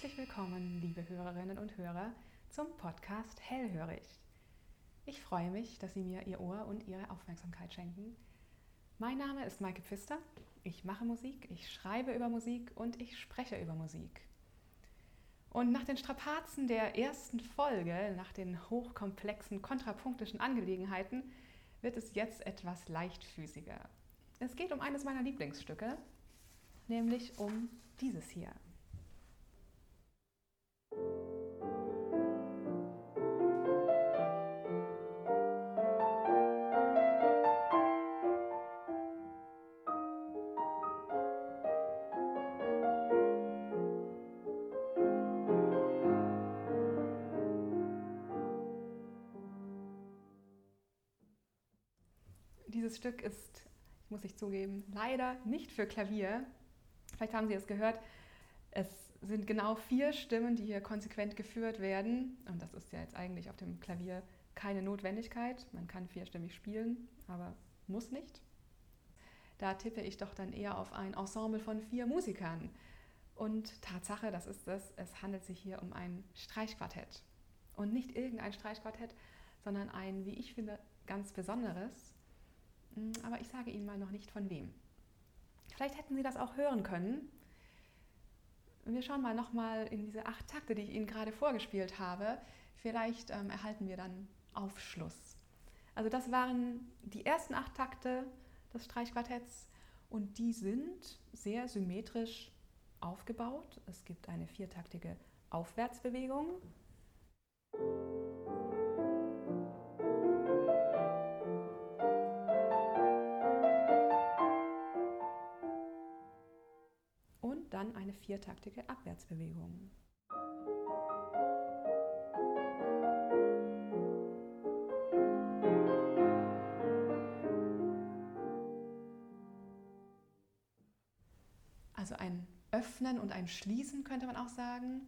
Herzlich willkommen, liebe Hörerinnen und Hörer, zum Podcast Hellhörig. Ich freue mich, dass Sie mir Ihr Ohr und Ihre Aufmerksamkeit schenken. Mein Name ist Maike Pfister. Ich mache Musik, ich schreibe über Musik und ich spreche über Musik. Und nach den Strapazen der ersten Folge, nach den hochkomplexen kontrapunktischen Angelegenheiten, wird es jetzt etwas leichtfüßiger. Es geht um eines meiner Lieblingsstücke, nämlich um dieses hier. Dieses Stück ist, muss ich zugeben, leider nicht für Klavier. Vielleicht haben Sie es gehört. Es sind genau vier Stimmen, die hier konsequent geführt werden. Und das ist ja jetzt eigentlich auf dem Klavier keine Notwendigkeit. Man kann vierstimmig spielen, aber muss nicht. Da tippe ich doch dann eher auf ein Ensemble von vier Musikern. Und Tatsache, das ist es, es handelt sich hier um ein Streichquartett. Und nicht irgendein Streichquartett, sondern ein, wie ich finde, ganz besonderes. Hm, aber ich sage Ihnen mal noch nicht von wem. Vielleicht hätten Sie das auch hören können. Wir schauen mal nochmal in diese acht Takte, die ich Ihnen gerade vorgespielt habe. Vielleicht ähm, erhalten wir dann Aufschluss. Also das waren die ersten acht Takte des Streichquartetts und die sind sehr symmetrisch aufgebaut. Es gibt eine viertaktige Aufwärtsbewegung. Dann eine viertaktige Abwärtsbewegung. Also ein Öffnen und ein Schließen könnte man auch sagen.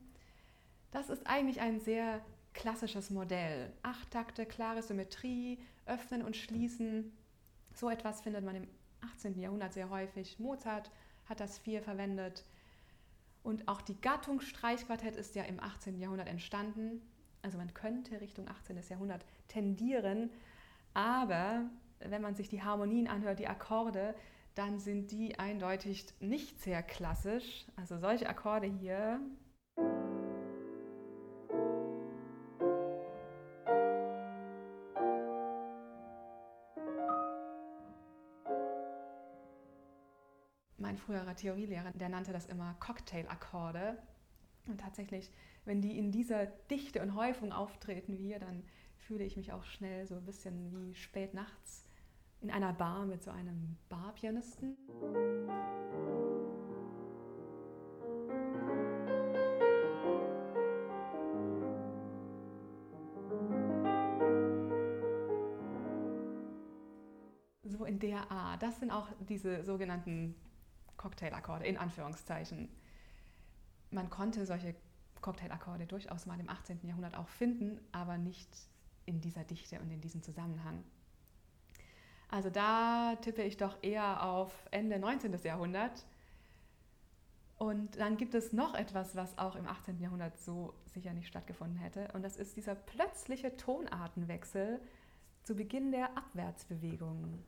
Das ist eigentlich ein sehr klassisches Modell. Acht Takte, klare Symmetrie, Öffnen und Schließen. So etwas findet man im 18. Jahrhundert sehr häufig. Mozart hat das viel verwendet. Und auch die Gattung Streichquartett ist ja im 18. Jahrhundert entstanden. Also man könnte Richtung 18. Jahrhundert tendieren, aber wenn man sich die Harmonien anhört, die Akkorde, dann sind die eindeutig nicht sehr klassisch. Also solche Akkorde hier früherer Theorielehrer, der nannte das immer Cocktail-Akkorde. Und tatsächlich, wenn die in dieser Dichte und Häufung auftreten wie hier, dann fühle ich mich auch schnell so ein bisschen wie spät nachts in einer Bar mit so einem Barpianisten. So in der Art. Das sind auch diese sogenannten Cocktailakkorde in Anführungszeichen. Man konnte solche Cocktailakkorde durchaus mal im 18. Jahrhundert auch finden, aber nicht in dieser Dichte und in diesem Zusammenhang. Also da tippe ich doch eher auf Ende 19. Jahrhundert. Und dann gibt es noch etwas, was auch im 18. Jahrhundert so sicher nicht stattgefunden hätte. Und das ist dieser plötzliche Tonartenwechsel zu Beginn der Abwärtsbewegung.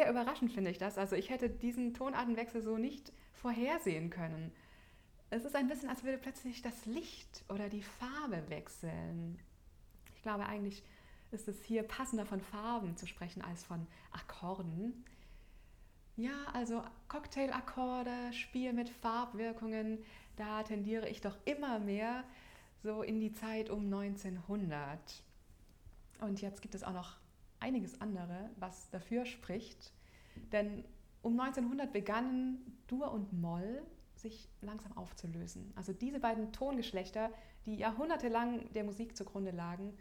Sehr überraschend finde ich das. Also ich hätte diesen Tonartenwechsel so nicht vorhersehen können. Es ist ein bisschen, als würde plötzlich das Licht oder die Farbe wechseln. Ich glaube, eigentlich ist es hier passender von Farben zu sprechen als von Akkorden. Ja, also Cocktailakkorde, Spiel mit Farbwirkungen, da tendiere ich doch immer mehr so in die Zeit um 1900. Und jetzt gibt es auch noch einiges andere, was dafür spricht. Denn um 1900 begannen Dur und Moll sich langsam aufzulösen. Also diese beiden Tongeschlechter, die jahrhundertelang der Musik zugrunde lagen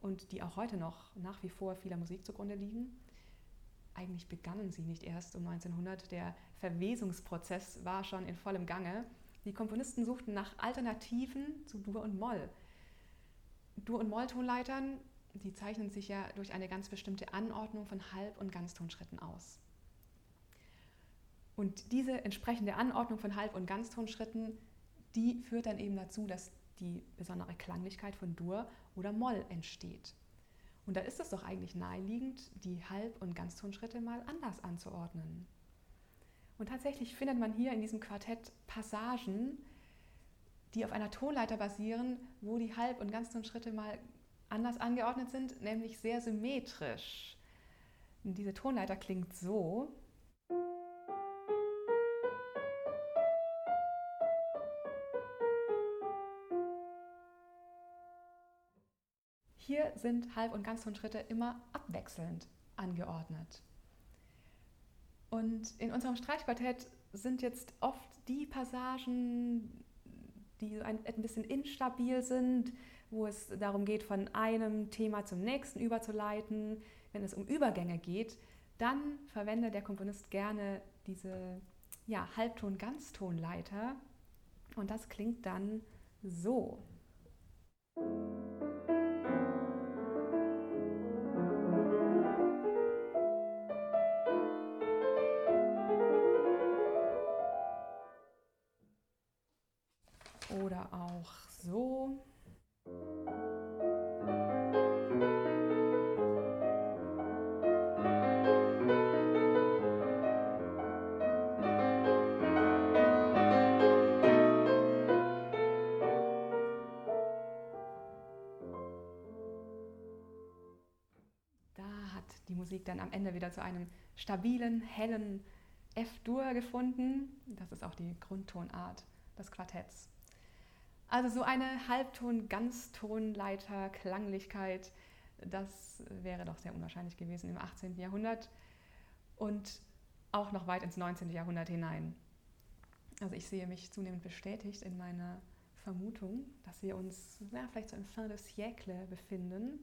und die auch heute noch nach wie vor vieler Musik zugrunde liegen, eigentlich begannen sie nicht erst um 1900. Der Verwesungsprozess war schon in vollem Gange. Die Komponisten suchten nach Alternativen zu Dur und Moll. Dur- und Molltonleitern, die zeichnen sich ja durch eine ganz bestimmte Anordnung von Halb- und Ganztonschritten aus. Und diese entsprechende Anordnung von Halb- und Ganztonschritten, die führt dann eben dazu, dass die besondere Klanglichkeit von Dur oder Moll entsteht. Und da ist es doch eigentlich naheliegend, die Halb- und Ganztonschritte mal anders anzuordnen. Und tatsächlich findet man hier in diesem Quartett Passagen, die auf einer Tonleiter basieren, wo die Halb- und Ganztonschritte mal anders angeordnet sind, nämlich sehr symmetrisch. Diese Tonleiter klingt so. Hier sind Halb- und Ganztonschritte immer abwechselnd angeordnet. Und in unserem Streichquartett sind jetzt oft die Passagen, die ein bisschen instabil sind, wo es darum geht, von einem Thema zum nächsten überzuleiten. Wenn es um Übergänge geht, dann verwendet der Komponist gerne diese ja, Halbton-Ganztonleiter und das klingt dann so. Dann am Ende wieder zu einem stabilen, hellen F-Dur gefunden. Das ist auch die Grundtonart des Quartetts. Also so eine Halbton-Ganztonleiter-Klanglichkeit, das wäre doch sehr unwahrscheinlich gewesen im 18. Jahrhundert und auch noch weit ins 19. Jahrhundert hinein. Also ich sehe mich zunehmend bestätigt in meiner Vermutung, dass wir uns ja, vielleicht so im Fin de siècle befinden.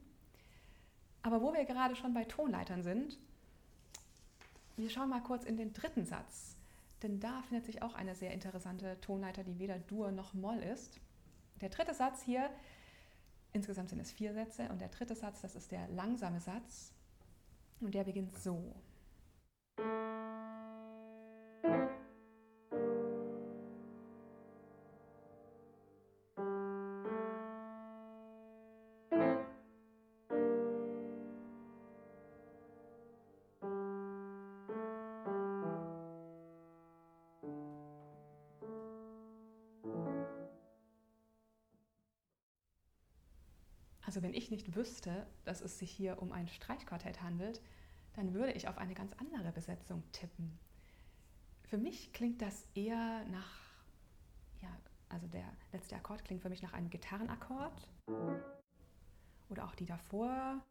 Aber wo wir gerade schon bei Tonleitern sind, wir schauen mal kurz in den dritten Satz, denn da findet sich auch eine sehr interessante Tonleiter, die weder Dur noch Moll ist. Der dritte Satz hier, insgesamt sind es vier Sätze, und der dritte Satz, das ist der langsame Satz, und der beginnt so. Also wenn ich nicht wüsste, dass es sich hier um ein Streichquartett handelt, dann würde ich auf eine ganz andere Besetzung tippen. Für mich klingt das eher nach, ja, also der letzte Akkord klingt für mich nach einem Gitarrenakkord oder auch die davor.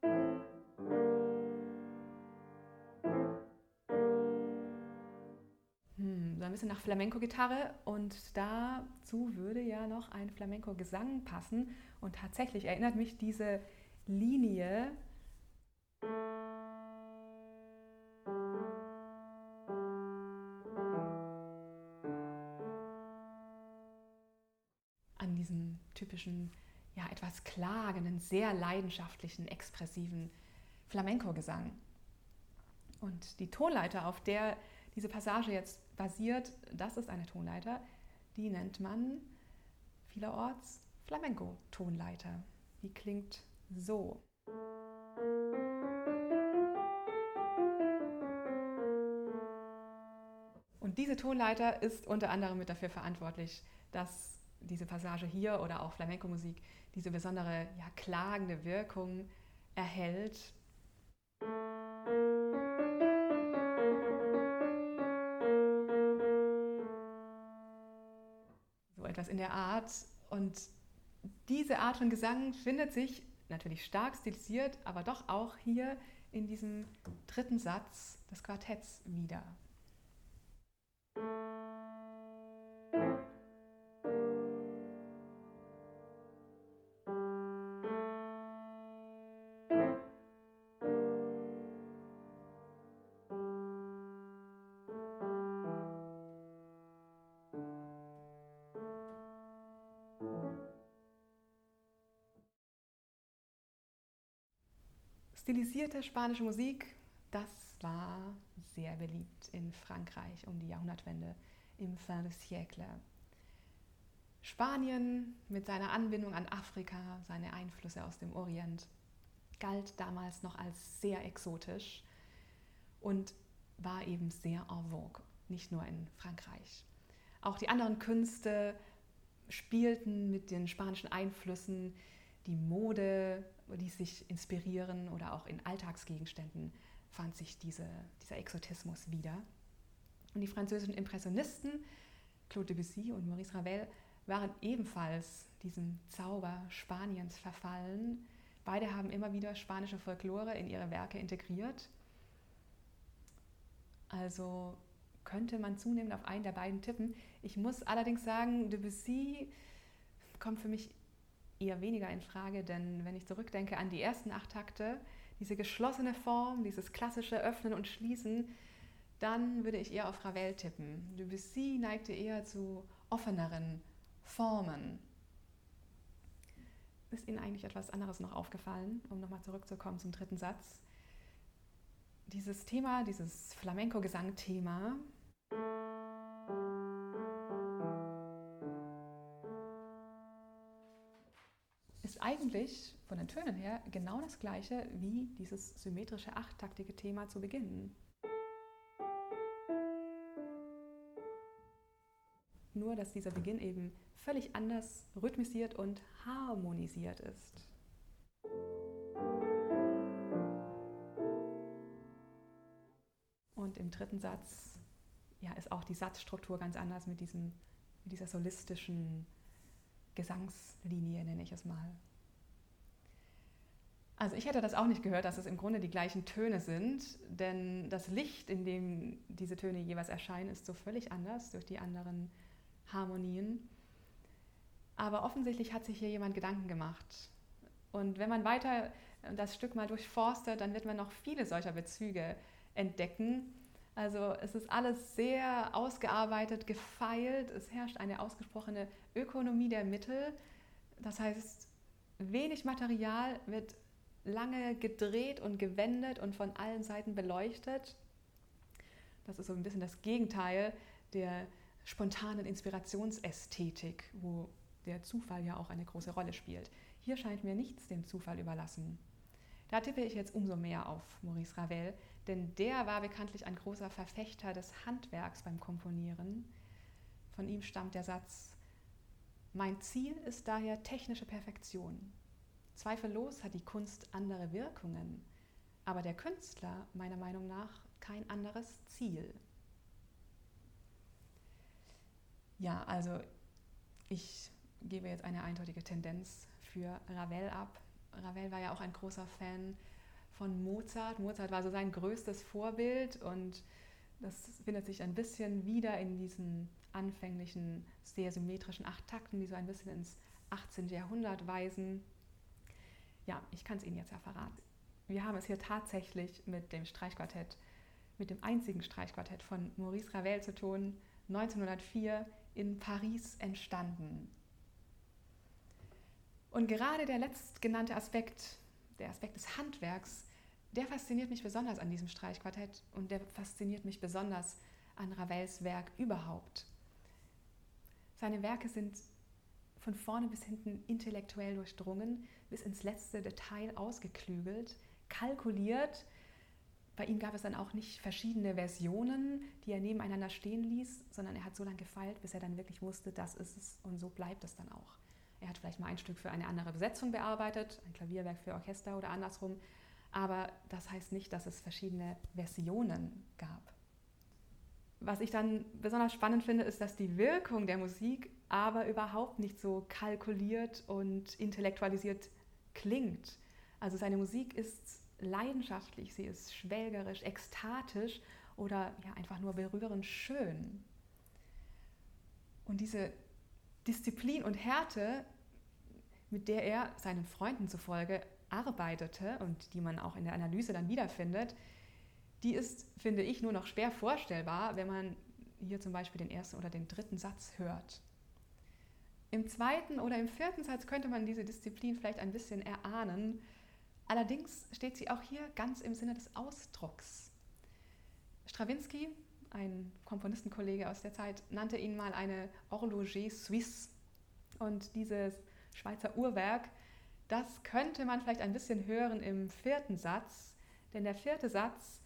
So ein bisschen nach Flamenco-Gitarre. Und dazu würde ja noch ein Flamenco-Gesang passen. Und tatsächlich erinnert mich diese Linie. An diesen typischen, ja, etwas klagenden, sehr leidenschaftlichen, expressiven Flamenco-Gesang. Und die Tonleiter, auf der diese Passage jetzt basiert, das ist eine Tonleiter, die nennt man vielerorts Flamenco-Tonleiter. Die klingt so. Und diese Tonleiter ist unter anderem mit dafür verantwortlich, dass diese Passage hier oder auch Flamenco-Musik diese besondere ja, klagende Wirkung erhält. Etwas in der Art. Und diese Art von Gesang findet sich natürlich stark stilisiert, aber doch auch hier in diesem dritten Satz des Quartetts wieder. Stilisierte spanische Musik, das war sehr beliebt in Frankreich um die Jahrhundertwende im fin de siècle. Spanien mit seiner Anbindung an Afrika, seine Einflüsse aus dem Orient, galt damals noch als sehr exotisch und war eben sehr en vogue, nicht nur in Frankreich. Auch die anderen Künste spielten mit den spanischen Einflüssen, die Mode ließ sich inspirieren oder auch in Alltagsgegenständen fand sich diese, dieser Exotismus wieder. Und die französischen Impressionisten, Claude Debussy und Maurice Ravel, waren ebenfalls diesem Zauber Spaniens verfallen. Beide haben immer wieder spanische Folklore in ihre Werke integriert. Also könnte man zunehmend auf einen der beiden tippen. Ich muss allerdings sagen, Debussy kommt für mich eher weniger in Frage, denn wenn ich zurückdenke an die ersten acht Takte, diese geschlossene Form, dieses klassische Öffnen und Schließen, dann würde ich eher auf Ravel tippen. Debussy neigte eher zu offeneren Formen. Ist Ihnen eigentlich etwas anderes noch aufgefallen, um nochmal zurückzukommen zum dritten Satz? Dieses Thema, dieses Flamenco-Gesang-Thema, eigentlich von den Tönen her genau das gleiche wie dieses symmetrische achttaktige Thema zu Beginn. Nur, dass dieser Beginn eben völlig anders rhythmisiert und harmonisiert ist. Und im dritten Satz ja, ist auch die Satzstruktur ganz anders mit, diesem, mit dieser solistischen Gesangslinie, nenne ich es mal. Also ich hätte das auch nicht gehört, dass es im Grunde die gleichen Töne sind, denn das Licht, in dem diese Töne jeweils erscheinen, ist so völlig anders durch die anderen Harmonien. Aber offensichtlich hat sich hier jemand Gedanken gemacht. Und wenn man weiter das Stück mal durchforstet, dann wird man noch viele solcher Bezüge entdecken. Also es ist alles sehr ausgearbeitet, gefeilt. Es herrscht eine ausgesprochene Ökonomie der Mittel. Das heißt, wenig Material wird lange gedreht und gewendet und von allen Seiten beleuchtet. Das ist so ein bisschen das Gegenteil der spontanen Inspirationsästhetik, wo der Zufall ja auch eine große Rolle spielt. Hier scheint mir nichts dem Zufall überlassen. Da tippe ich jetzt umso mehr auf Maurice Ravel, denn der war bekanntlich ein großer Verfechter des Handwerks beim Komponieren. Von ihm stammt der Satz, mein Ziel ist daher technische Perfektion. Zweifellos hat die Kunst andere Wirkungen, aber der Künstler meiner Meinung nach kein anderes Ziel. Ja, also ich gebe jetzt eine eindeutige Tendenz für Ravel ab. Ravel war ja auch ein großer Fan von Mozart. Mozart war so sein größtes Vorbild und das findet sich ein bisschen wieder in diesen anfänglichen, sehr symmetrischen acht Takten, die so ein bisschen ins 18. Jahrhundert weisen. Ja, ich kann es Ihnen jetzt ja verraten. Wir haben es hier tatsächlich mit dem Streichquartett, mit dem einzigen Streichquartett von Maurice Ravel zu tun, 1904 in Paris entstanden. Und gerade der letztgenannte Aspekt, der Aspekt des Handwerks, der fasziniert mich besonders an diesem Streichquartett und der fasziniert mich besonders an Ravels Werk überhaupt. Seine Werke sind von vorne bis hinten intellektuell durchdrungen, bis ins letzte Detail ausgeklügelt, kalkuliert. Bei ihm gab es dann auch nicht verschiedene Versionen, die er nebeneinander stehen ließ, sondern er hat so lange gefeilt, bis er dann wirklich wusste, das ist es und so bleibt es dann auch. Er hat vielleicht mal ein Stück für eine andere Besetzung bearbeitet, ein Klavierwerk für Orchester oder andersrum, aber das heißt nicht, dass es verschiedene Versionen gab. Was ich dann besonders spannend finde, ist, dass die Wirkung der Musik aber überhaupt nicht so kalkuliert und intellektualisiert klingt. Also seine Musik ist leidenschaftlich, sie ist schwelgerisch, ekstatisch oder ja, einfach nur berührend schön. Und diese Disziplin und Härte, mit der er seinen Freunden zufolge arbeitete und die man auch in der Analyse dann wiederfindet, die ist, finde ich, nur noch schwer vorstellbar, wenn man hier zum Beispiel den ersten oder den dritten Satz hört. Im zweiten oder im vierten Satz könnte man diese Disziplin vielleicht ein bisschen erahnen, Allerdings steht sie auch hier ganz im Sinne des Ausdrucks. Stravinsky, ein Komponistenkollege aus der Zeit, nannte ihn mal eine Horloger Suisse. Und dieses Schweizer Uhrwerk, das könnte man vielleicht ein bisschen hören im vierten Satz, denn der vierte Satz,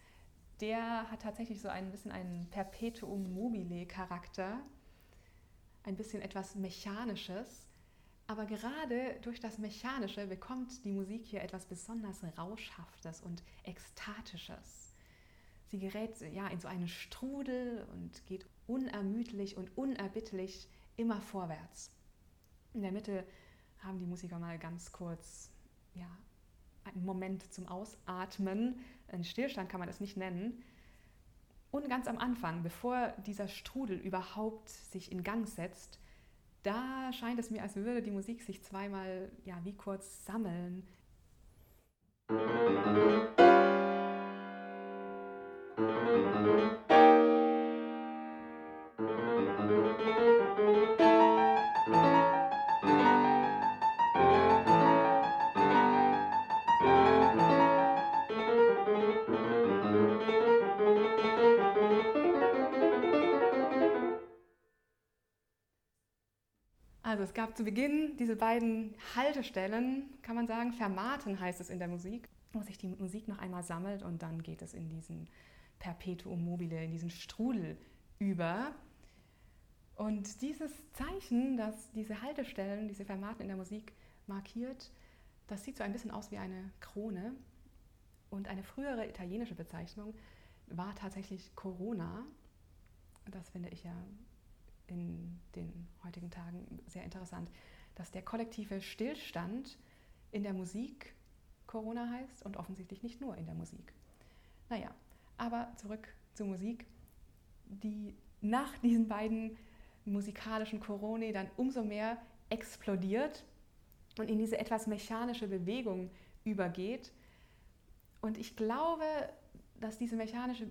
der hat tatsächlich so ein bisschen einen Perpetuum mobile Charakter, ein bisschen etwas Mechanisches. Aber gerade durch das Mechanische bekommt die Musik hier etwas besonders Rauschhaftes und Ekstatisches. Sie gerät ja in so einen Strudel und geht unermüdlich und unerbittlich immer vorwärts. In der Mitte haben die Musiker mal ganz kurz ja, einen Moment zum Ausatmen. Ein Stillstand kann man das nicht nennen. Und ganz am Anfang, bevor dieser Strudel überhaupt sich in Gang setzt, da scheint es mir, als würde die Musik sich zweimal ja, wie kurz sammeln. Musik Also es gab zu Beginn diese beiden Haltestellen, kann man sagen, Fermaten heißt es in der Musik, wo sich die Musik noch einmal sammelt und dann geht es in diesen Perpetuum mobile, in diesen Strudel über. Und dieses Zeichen, das diese Haltestellen, diese Fermaten in der Musik markiert, das sieht so ein bisschen aus wie eine Krone. Und eine frühere italienische Bezeichnung war tatsächlich Corona. Das finde ich ja in den heutigen Tagen sehr interessant, dass der kollektive Stillstand in der Musik Corona heißt und offensichtlich nicht nur in der Musik. Naja, aber zurück zur Musik, die nach diesen beiden musikalischen Coroni dann umso mehr explodiert und in diese etwas mechanische Bewegung übergeht. Und ich glaube, dass diese mechanische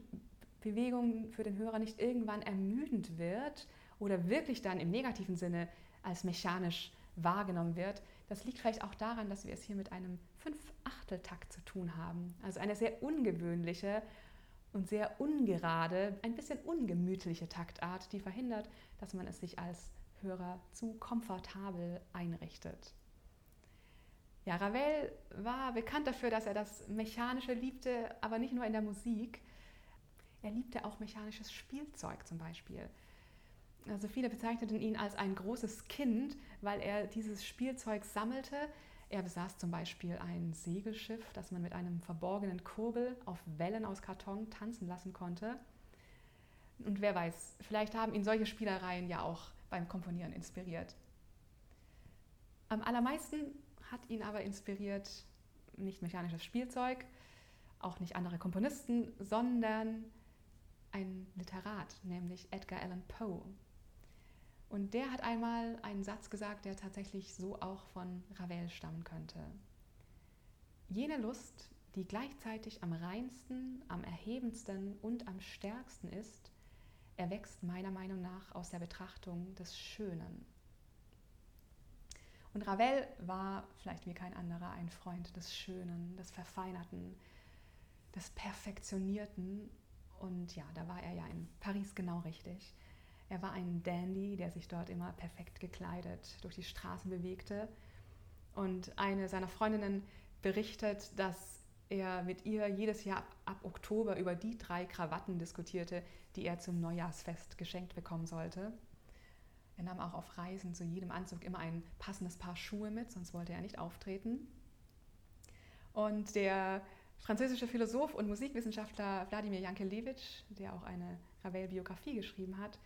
Bewegung für den Hörer nicht irgendwann ermüdend wird, oder wirklich dann im negativen Sinne als mechanisch wahrgenommen wird, das liegt vielleicht auch daran, dass wir es hier mit einem Fünf-Achtel-Takt zu tun haben. Also eine sehr ungewöhnliche und sehr ungerade, ein bisschen ungemütliche Taktart, die verhindert, dass man es sich als Hörer zu komfortabel einrichtet. Ja, Ravel war bekannt dafür, dass er das Mechanische liebte, aber nicht nur in der Musik. Er liebte auch mechanisches Spielzeug zum Beispiel. Also viele bezeichneten ihn als ein großes Kind, weil er dieses Spielzeug sammelte. Er besaß zum Beispiel ein Segelschiff, das man mit einem verborgenen Kurbel auf Wellen aus Karton tanzen lassen konnte. Und wer weiß, vielleicht haben ihn solche Spielereien ja auch beim Komponieren inspiriert. Am allermeisten hat ihn aber inspiriert nicht mechanisches Spielzeug, auch nicht andere Komponisten, sondern ein Literat, nämlich Edgar Allan Poe. Und der hat einmal einen Satz gesagt, der tatsächlich so auch von Ravel stammen könnte. Jene Lust, die gleichzeitig am reinsten, am erhebendsten und am stärksten ist, erwächst meiner Meinung nach aus der Betrachtung des Schönen. Und Ravel war vielleicht wie kein anderer ein Freund des Schönen, des Verfeinerten, des Perfektionierten. Und ja, da war er ja in Paris genau richtig. Er war ein Dandy, der sich dort immer perfekt gekleidet durch die Straßen bewegte. Und eine seiner Freundinnen berichtet, dass er mit ihr jedes Jahr ab, Oktober über die drei Krawatten diskutierte, die er zum Neujahrsfest geschenkt bekommen sollte. Er nahm auch auf Reisen zu jedem Anzug immer ein passendes Paar Schuhe mit, sonst wollte er nicht auftreten. Und der französische Philosoph und Musikwissenschaftler Wladimir Jankelewitsch, der auch eine Ravel-Biografie geschrieben hat,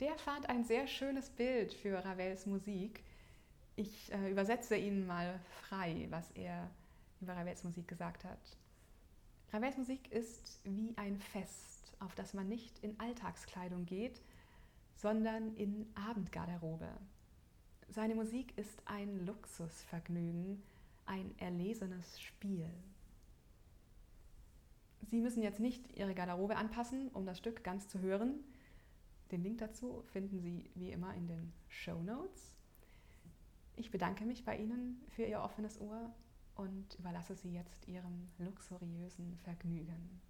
der fand ein sehr schönes Bild für Ravels Musik. Ich äh, übersetze Ihnen mal frei, was er über Ravels Musik gesagt hat. Ravels Musik ist wie ein Fest, auf das man nicht in Alltagskleidung geht, sondern in Abendgarderobe. Seine Musik ist ein Luxusvergnügen, ein erlesenes Spiel. Sie müssen jetzt nicht Ihre Garderobe anpassen, um das Stück ganz zu hören. Den Link dazu finden Sie wie immer in den Show Notes. Ich bedanke mich bei Ihnen für Ihr offenes Ohr und überlasse sie jetzt ihrem luxuriösen Vergnügen.